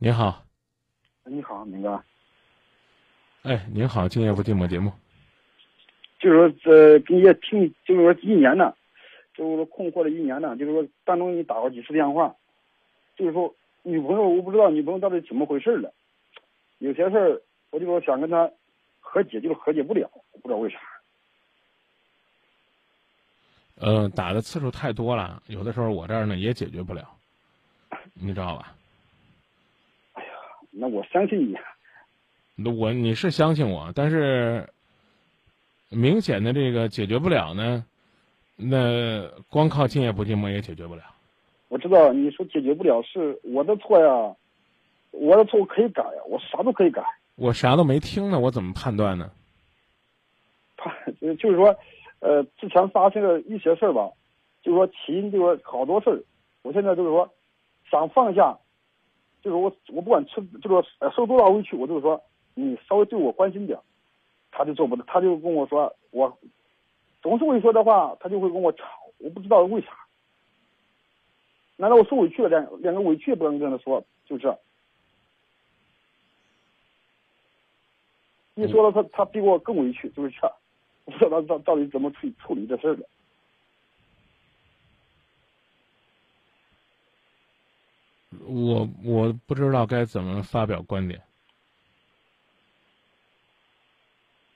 您好，你好，明哥。哎，您好，今夜不寂寞节目。就是说，这给你也听，就是说一年呢，就是说困惑了一年呢，就是说当中你打过几次电话，就是说女朋友，我不知道女朋友到底怎么回事了。有些事儿，我就说想跟她和解，就是和解不了，我不知道为啥。呃，打的次数太多了，有的时候我这儿呢也解决不了，你知道吧？那我相信你。那我你是相信我，但是明显的这个解决不了呢，那光靠今夜不寂寞也解决不了。我知道你说解决不了是我的错呀，我的错可以改呀，我啥都可以改。我啥都没听呢，我怎么判断呢？判就是说。呃，之前发生的一些事儿吧，就是说起因就是说好多事儿，我现在就是说想放下，就是我我不管吃，就是说受多大委屈，我就是说你稍微对我关心点，他就做不到，他就跟我说我总是会说的话，他就会跟我吵，我不知道为啥，难道我受委屈了，两两个委屈也不能跟他说，就这，一说了他他比我更委屈，就是这。不知道他到到底怎么处处理这事儿的，我我不知道该怎么发表观点。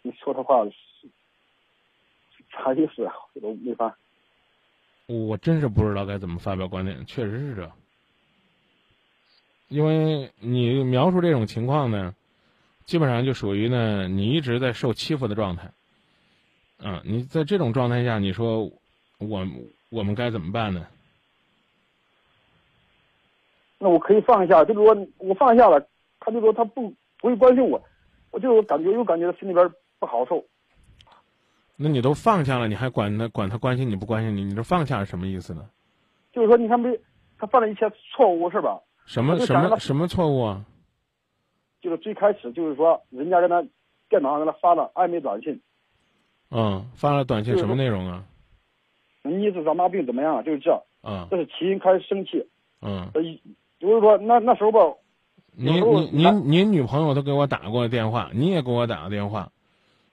你说的话是啥意思啊？我都没法。我真是不知道该怎么发表观点，确实是这。因为你描述这种情况呢，基本上就属于呢，你一直在受欺负的状态。嗯，你在这种状态下，你说我我们该怎么办呢？那我可以放下，就是说我放下了，他就说他不不会关心我，我就感觉又感觉心里边不好受。那你都放下了，你还管他管他关心你不关心你？你这放下是什么意思呢？就是说，你看没，他犯了一些错误是吧？什么什么什么错误啊？就是最开始就是说，人家跟他电脑上给他发了暧昧短信。嗯，发了短信什么内容啊？你是长大病怎么样？就是这。嗯。这是起因，开始生气。嗯。就是说，那那时候吧。您您您您女朋友都给我打过电话，你也给我打过电话，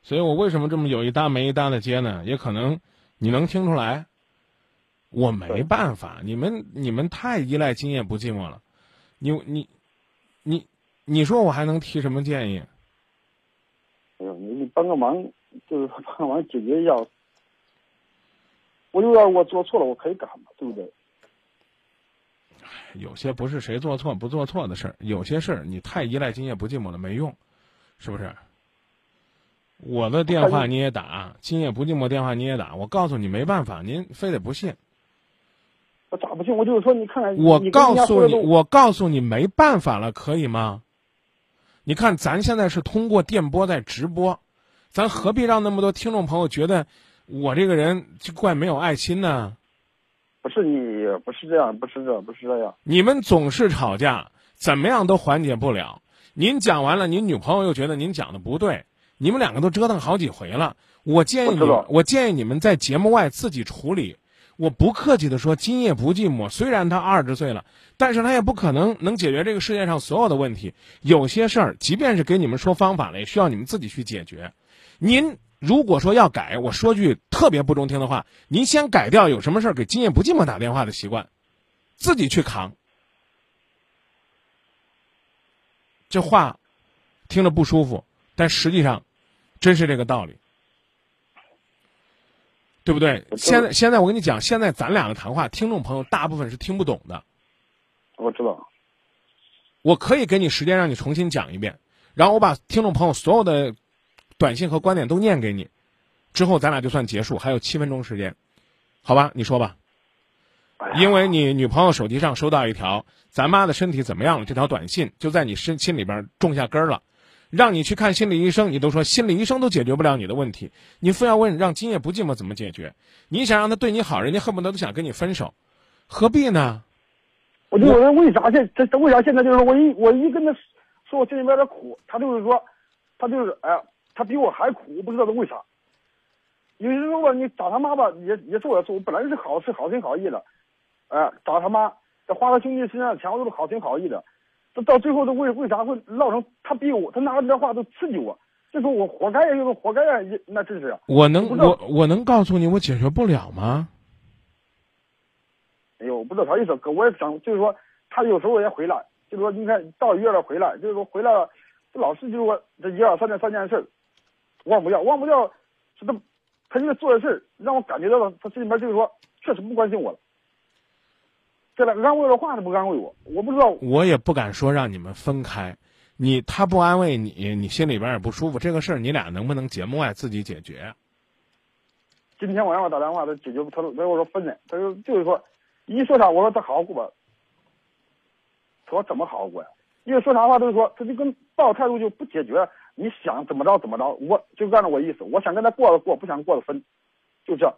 所以我为什么这么有一搭没一搭的接呢？也可能你能听出来，我没办法，你们你们太依赖今夜不寂寞了，你你你你说我还能提什么建议？哎呦，你你帮个忙。就是帮忙解决一下，我又要我做错了，我可以改嘛，对不对？有些不是谁做错不做错的事儿，有些事儿你太依赖今夜不寂寞了没用，是不是？我的电话你也打，今夜不寂寞电话你也打，我告诉你没办法，您非得不信。我咋不信？我就是说，你看看，我告诉你，我告诉你没办法了，可以吗？你看，咱现在是通过电波在直播。咱何必让那么多听众朋友觉得我这个人就怪没有爱心呢？不是你，不是这样，不是这，不是这样。你们总是吵架，怎么样都缓解不了。您讲完了，您女朋友又觉得您讲的不对，你们两个都折腾好几回了。我建议你，我建议你们在节目外自己处理。我不客气的说，今夜不寂寞。虽然他二十岁了，但是他也不可能能解决这个世界上所有的问题。有些事儿，即便是给你们说方法了，也需要你们自己去解决。您如果说要改，我说句特别不中听的话，您先改掉有什么事儿给今夜不寂寞打电话的习惯，自己去扛。这话听着不舒服，但实际上真是这个道理，对不对？现在现在我跟你讲，现在咱俩的谈话，听众朋友大部分是听不懂的。我知道，我可以给你时间让你重新讲一遍，然后我把听众朋友所有的。短信和观点都念给你，之后咱俩就算结束，还有七分钟时间，好吧？你说吧。因为你女朋友手机上收到一条“咱妈的身体怎么样了”这条短信，就在你身心里边种下根了，让你去看心理医生，你都说心理医生都解决不了你的问题，你非要问让今夜不寂寞怎么解决？你想让他对你好，人家恨不得都想跟你分手，何必呢？我就问为啥现这为啥现在就是我一我一跟他说我心里边的苦，他就是说他就是哎呀。他比我还苦，我不知道他为啥。有人说吧，你找他妈吧，也也是我的错。我本来是好是好心好意的，哎，找他妈，这花他兄弟身上的钱，我都是好心好意的。这到最后都为为啥会闹成他逼我，他拿这话都刺激我，就说我活该呀，就是活该呀，那真是。我能我我能告诉你，我解决不了吗？哎呦，我不知道啥意思，哥我也想，就是说他有时候也回来，就是说你看到月了回来，就是说回来了，老是就是说这一二三件三件事，忘不掉，忘不掉，是他他因为做的事儿让我感觉到了，他心里面就是说确实不关心我了。这个安慰的话都不安慰我，我不知道。我也不敢说让你们分开，你他不安慰你，你心里边也不舒服。这个事儿你俩能不能节目外自己解决？今天晚上我打电话，他解决不，他他我说分了，他说就是说，一说啥我说他好好过吧。他说怎么好好过呀？因为说啥话都是说，他就跟抱态度就不解决，你想怎么着怎么着，我就按照我意思，我想跟他过了过，不想过了分，就这。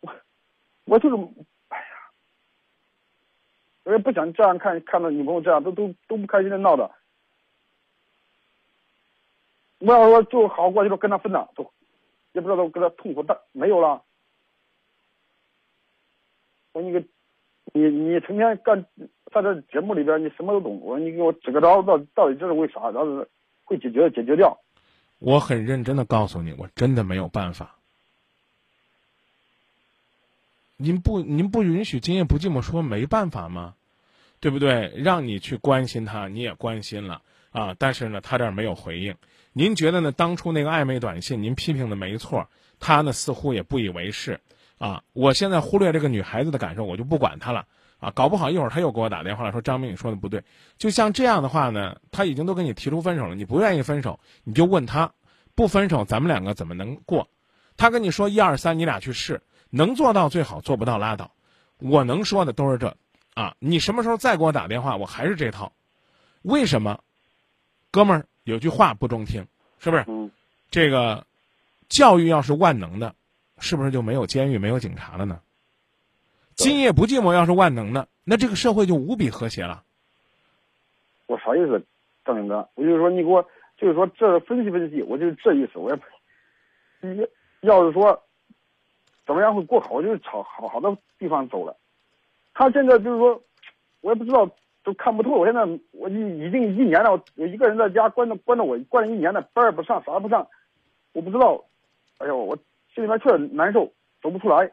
我我就是。哎呀我也不想这样看，看到女朋友这样，都都都不开心的闹的。我要说就好过，就说跟他分了，都也不知道都跟他痛苦的没有了。我你个，你你成天干在这节目里边，你什么都懂。我说你给我支个招，到到底这是为啥？然后会解决解决掉。我很认真的告诉你，我真的没有办法。您不，您不允许今夜不寂寞说没办法吗？对不对？让你去关心他，你也关心了啊，但是呢，他这儿没有回应。您觉得呢？当初那个暧昧短信，您批评的没错，他呢似乎也不以为是啊。我现在忽略这个女孩子的感受，我就不管她了啊。搞不好一会儿他又给我打电话了，说张明你说的不对。就像这样的话呢，他已经都跟你提出分手了，你不愿意分手，你就问他，不分手咱们两个怎么能过？他跟你说一二三，你俩去试。能做到最好，做不到拉倒。我能说的都是这，啊，你什么时候再给我打电话，我还是这套。为什么？哥们儿有句话不中听，是不是？嗯。这个教育要是万能的，是不是就没有监狱、没有警察了呢？今夜不寂寞要是万能的，那这个社会就无比和谐了。我啥意思，张明哥？我就是说你给我，就是说这分析分析，我就是这意思。我也，你要是说。怎么样会过好？我就是朝好好的地方走了。他现在就是说，我也不知道，都看不透。我现在我已已经一年了，我一个人在家关着关着我关了一年了，班也不上，啥也不上。我不知道，哎呦，我心里面确实难受，走不出来。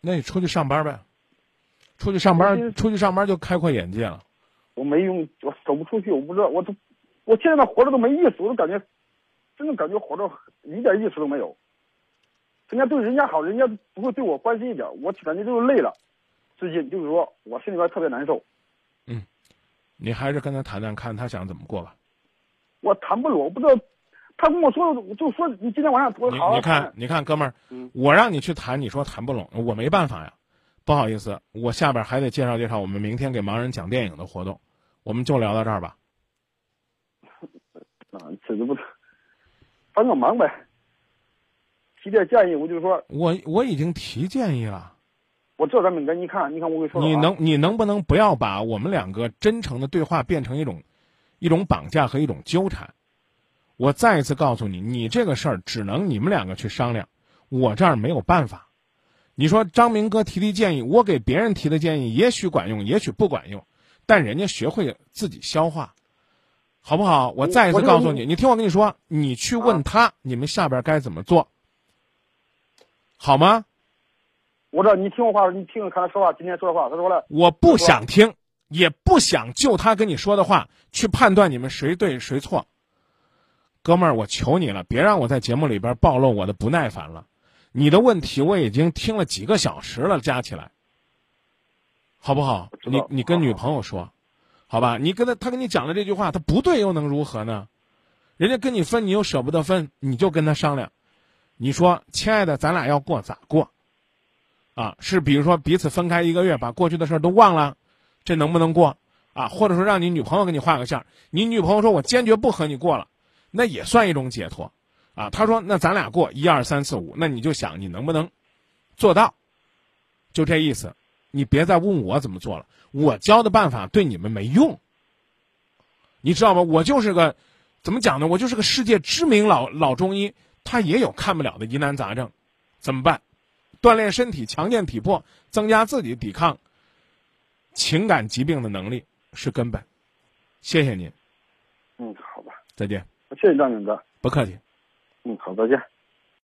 那你出去上班呗，出去上班，出去上班就开阔眼界了。我没用，我走不出去，我不知道，我都，我现在活着都没意思，我都感觉。真的感觉活着一点意思都没有，人家对人家好，人家不会对我关心一点，我感觉就是累了。最近就是说我心里边特别难受。嗯，你还是跟他谈谈，看他想怎么过吧。我谈不拢，我不知道。他跟我说，就说你今天晚上我好。你看，你看，哥们儿，我让你去谈，你说谈不拢，我没办法呀。不好意思，我下边还得介绍介绍我们明天给盲人讲电影的活动，我们就聊到这儿吧。啊，这都不。帮个忙呗，提点建议，我就说，我我已经提建议了，我这咱们跟你看，你看我跟你说，你能你能不能不要把我们两个真诚的对话变成一种一种绑架和一种纠缠？我再一次告诉你，你这个事儿只能你们两个去商量，我这儿没有办法。你说张明哥提的建议，我给别人提的建议也许管用，也许不管用，但人家学会自己消化。好不好？我再一次告诉你，你听我跟你说，你去问他，你们下边该怎么做，好吗？我这你听我话，你听看他说话，今天说的话，他说了，我不想听，也不想就他跟你说的话去判断你们谁对谁错。哥们儿，我求你了，别让我在节目里边暴露我的不耐烦了。你的问题我已经听了几个小时了，加起来，好不好？你你跟女朋友说。好吧，你跟他，他跟你讲了这句话，他不对又能如何呢？人家跟你分，你又舍不得分，你就跟他商量。你说，亲爱的，咱俩要过咋过？啊，是比如说彼此分开一个月，把过去的事儿都忘了，这能不能过？啊，或者说让你女朋友给你画个线，你女朋友说我坚决不和你过了，那也算一种解脱。啊，他说那咱俩过一二三四五，那你就想你能不能做到？就这意思。你别再问我怎么做了，我教的办法对你们没用。你知道吗？我就是个，怎么讲呢？我就是个世界知名老老中医，他也有看不了的疑难杂症，怎么办？锻炼身体，强健体魄，增加自己抵抗情感疾病的能力是根本。谢谢您。嗯，好吧。再见。谢谢张勇哥。不客气。嗯，好，再见。